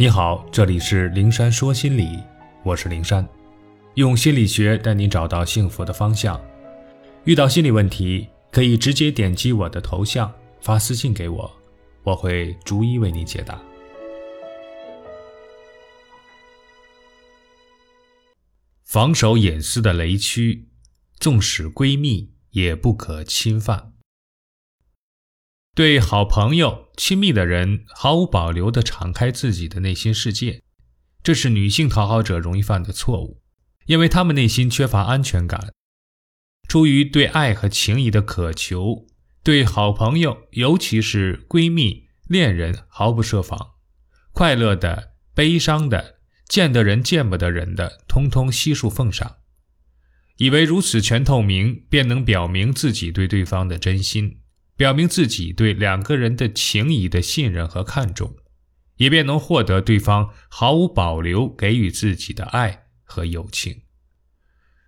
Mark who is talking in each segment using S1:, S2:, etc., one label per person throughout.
S1: 你好，这里是灵山说心理，我是灵山，用心理学带你找到幸福的方向。遇到心理问题，可以直接点击我的头像发私信给我，我会逐一为你解答。防守隐私的雷区，纵使闺蜜也不可侵犯。对好朋友、亲密的人毫无保留地敞开自己的内心世界，这是女性讨好者容易犯的错误，因为她们内心缺乏安全感。出于对爱和情谊的渴求，对好朋友，尤其是闺蜜、恋人毫不设防，快乐的、悲伤的、见得人见不得人的，通通悉数奉上，以为如此全透明，便能表明自己对对方的真心。表明自己对两个人的情谊的信任和看重，以便能获得对方毫无保留给予自己的爱和友情。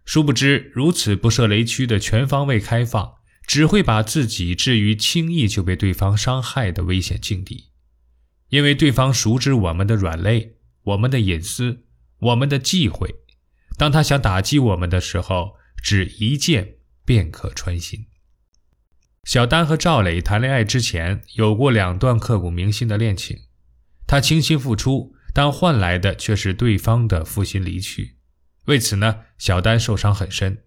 S1: 殊不知，如此不设雷区的全方位开放，只会把自己置于轻易就被对方伤害的危险境地。因为对方熟知我们的软肋、我们的隐私、我们的忌讳，当他想打击我们的时候，只一剑便可穿心。小丹和赵磊谈恋爱之前有过两段刻骨铭心的恋情，他倾心付出，但换来的却是对方的负心离去。为此呢，小丹受伤很深。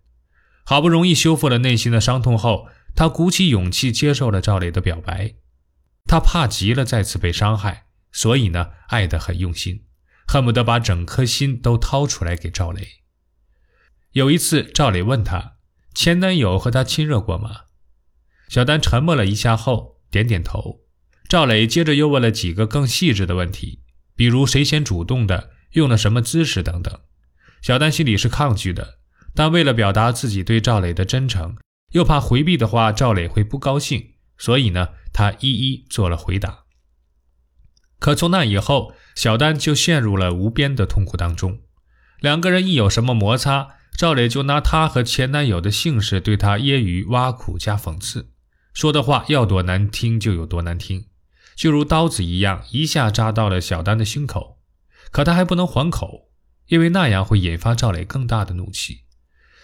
S1: 好不容易修复了内心的伤痛后，他鼓起勇气接受了赵磊的表白。他怕极了再次被伤害，所以呢，爱得很用心，恨不得把整颗心都掏出来给赵磊。有一次，赵磊问他：“前男友和他亲热过吗？”小丹沉默了一下后点点头。赵磊接着又问了几个更细致的问题，比如谁先主动的，用了什么姿势等等。小丹心里是抗拒的，但为了表达自己对赵磊的真诚，又怕回避的话赵磊会不高兴，所以呢，他一一做了回答。可从那以后，小丹就陷入了无边的痛苦当中。两个人一有什么摩擦，赵磊就拿她和前男友的姓氏对她揶揄、挖苦加讽刺。说的话要多难听就有多难听，就如刀子一样，一下扎到了小丹的胸口。可他还不能还口，因为那样会引发赵磊更大的怒气。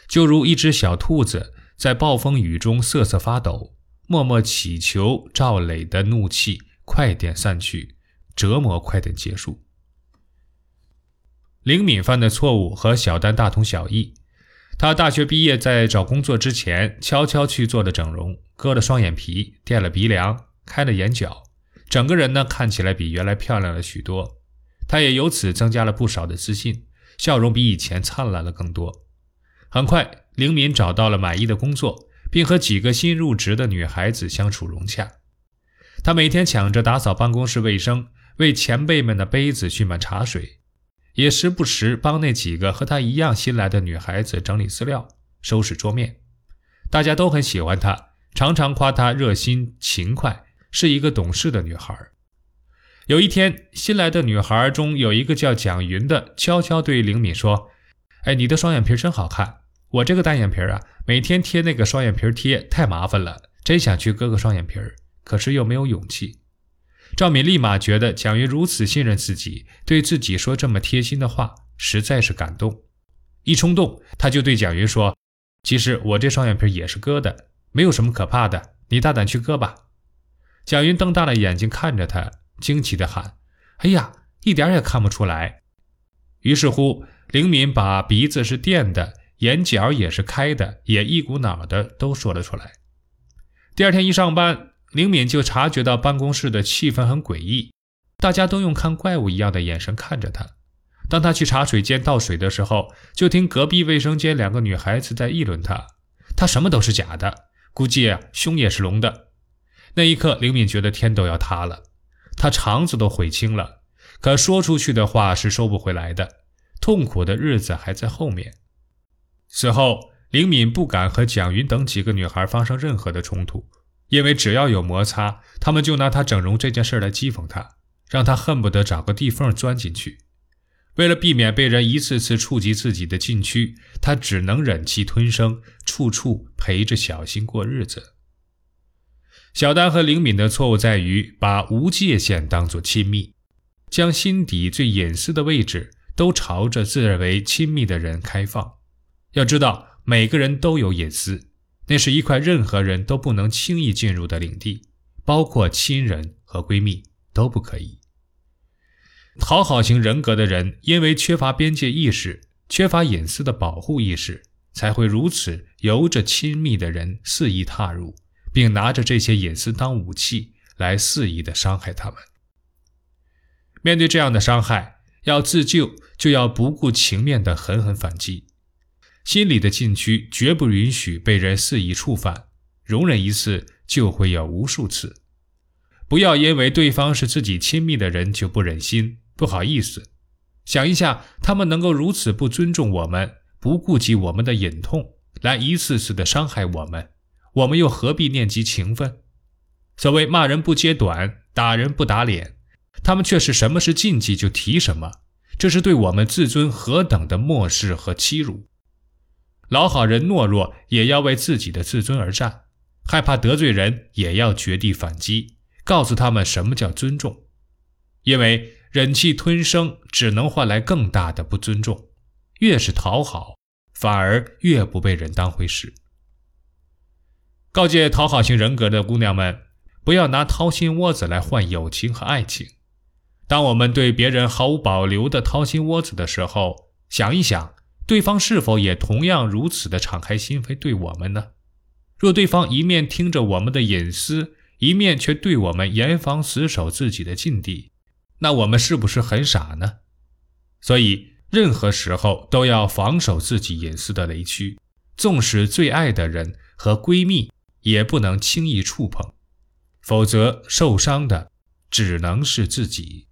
S1: 就如一只小兔子在暴风雨中瑟瑟发抖，默默祈求赵磊的怒气快点散去，折磨快点结束。林敏犯的错误和小丹大同小异。他大学毕业，在找工作之前，悄悄去做了整容，割了双眼皮，垫了鼻梁，开了眼角，整个人呢看起来比原来漂亮了许多。他也由此增加了不少的自信，笑容比以前灿烂了更多。很快，灵敏找到了满意的工作，并和几个新入职的女孩子相处融洽。他每天抢着打扫办公室卫生，为前辈们的杯子蓄满茶水。也时不时帮那几个和她一样新来的女孩子整理资料、收拾桌面，大家都很喜欢她，常常夸她热心勤快，是一个懂事的女孩。有一天，新来的女孩中有一个叫蒋云的，悄悄对灵敏说：“哎，你的双眼皮真好看，我这个单眼皮啊，每天贴那个双眼皮贴太麻烦了，真想去割个双眼皮，可是又没有勇气。”赵敏立马觉得蒋云如此信任自己，对自己说这么贴心的话，实在是感动。一冲动，他就对蒋云说：“其实我这双眼皮也是割的，没有什么可怕的，你大胆去割吧。”蒋云瞪大了眼睛看着他，惊奇地喊：“哎呀，一点也看不出来！”于是乎，灵敏把鼻子是垫的，眼角也是开的，也一股脑的都说了出来。第二天一上班。灵敏就察觉到办公室的气氛很诡异，大家都用看怪物一样的眼神看着他。当他去茶水间倒水的时候，就听隔壁卫生间两个女孩子在议论他：“他什么都是假的，估计啊胸也是隆的。”那一刻，灵敏觉得天都要塌了，他肠子都悔青了。可说出去的话是收不回来的，痛苦的日子还在后面。此后，灵敏不敢和蒋云等几个女孩发生任何的冲突。因为只要有摩擦，他们就拿他整容这件事来讥讽他，让他恨不得找个地缝钻进去。为了避免被人一次次触及自己的禁区，他只能忍气吞声，处处陪着小新过日子。小丹和灵敏的错误在于把无界限当作亲密，将心底最隐私的位置都朝着自认为亲密的人开放。要知道，每个人都有隐私，那是一块任何人都不能轻易进入的领地，包括亲人和闺蜜都不可以。讨好型人格的人，因为缺乏边界意识，缺乏隐私的保护意识，才会如此由着亲密的人肆意踏入，并拿着这些隐私当武器来肆意的伤害他们。面对这样的伤害，要自救，就要不顾情面的狠狠反击。心理的禁区绝不允许被人肆意触犯，容忍一次就会有无数次。不要因为对方是自己亲密的人就不忍心、不好意思。想一下，他们能够如此不尊重我们，不顾及我们的隐痛，来一次次的伤害我们，我们又何必念及情分？所谓骂人不揭短，打人不打脸，他们却是什么是禁忌就提什么，这是对我们自尊何等的漠视和欺辱！老好人懦弱，也要为自己的自尊而战；害怕得罪人，也要绝地反击。告诉他们什么叫尊重，因为忍气吞声只能换来更大的不尊重。越是讨好，反而越不被人当回事。告诫讨好型人格的姑娘们，不要拿掏心窝子来换友情和爱情。当我们对别人毫无保留的掏心窝子的时候，想一想。对方是否也同样如此的敞开心扉对我们呢？若对方一面听着我们的隐私，一面却对我们严防死守自己的禁地，那我们是不是很傻呢？所以，任何时候都要防守自己隐私的雷区，纵使最爱的人和闺蜜，也不能轻易触碰，否则受伤的只能是自己。